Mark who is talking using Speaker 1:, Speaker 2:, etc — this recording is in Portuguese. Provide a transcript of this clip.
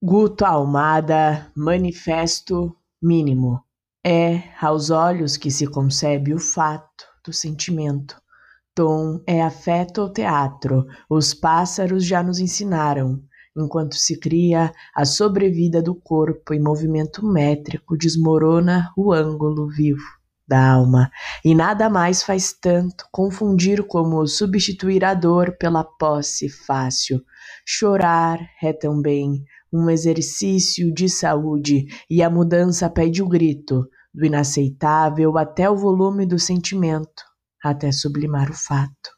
Speaker 1: Guto Almada, Manifesto Mínimo. É aos olhos que se concebe o fato do sentimento. Tom é afeto ou teatro, os pássaros já nos ensinaram. Enquanto se cria a sobrevida do corpo em movimento métrico, desmorona o ângulo vivo da alma, e nada mais faz tanto confundir como substituir a dor pela posse fácil. Chorar é também um exercício de saúde e a mudança pede o grito, do inaceitável até o volume do sentimento, até sublimar o fato.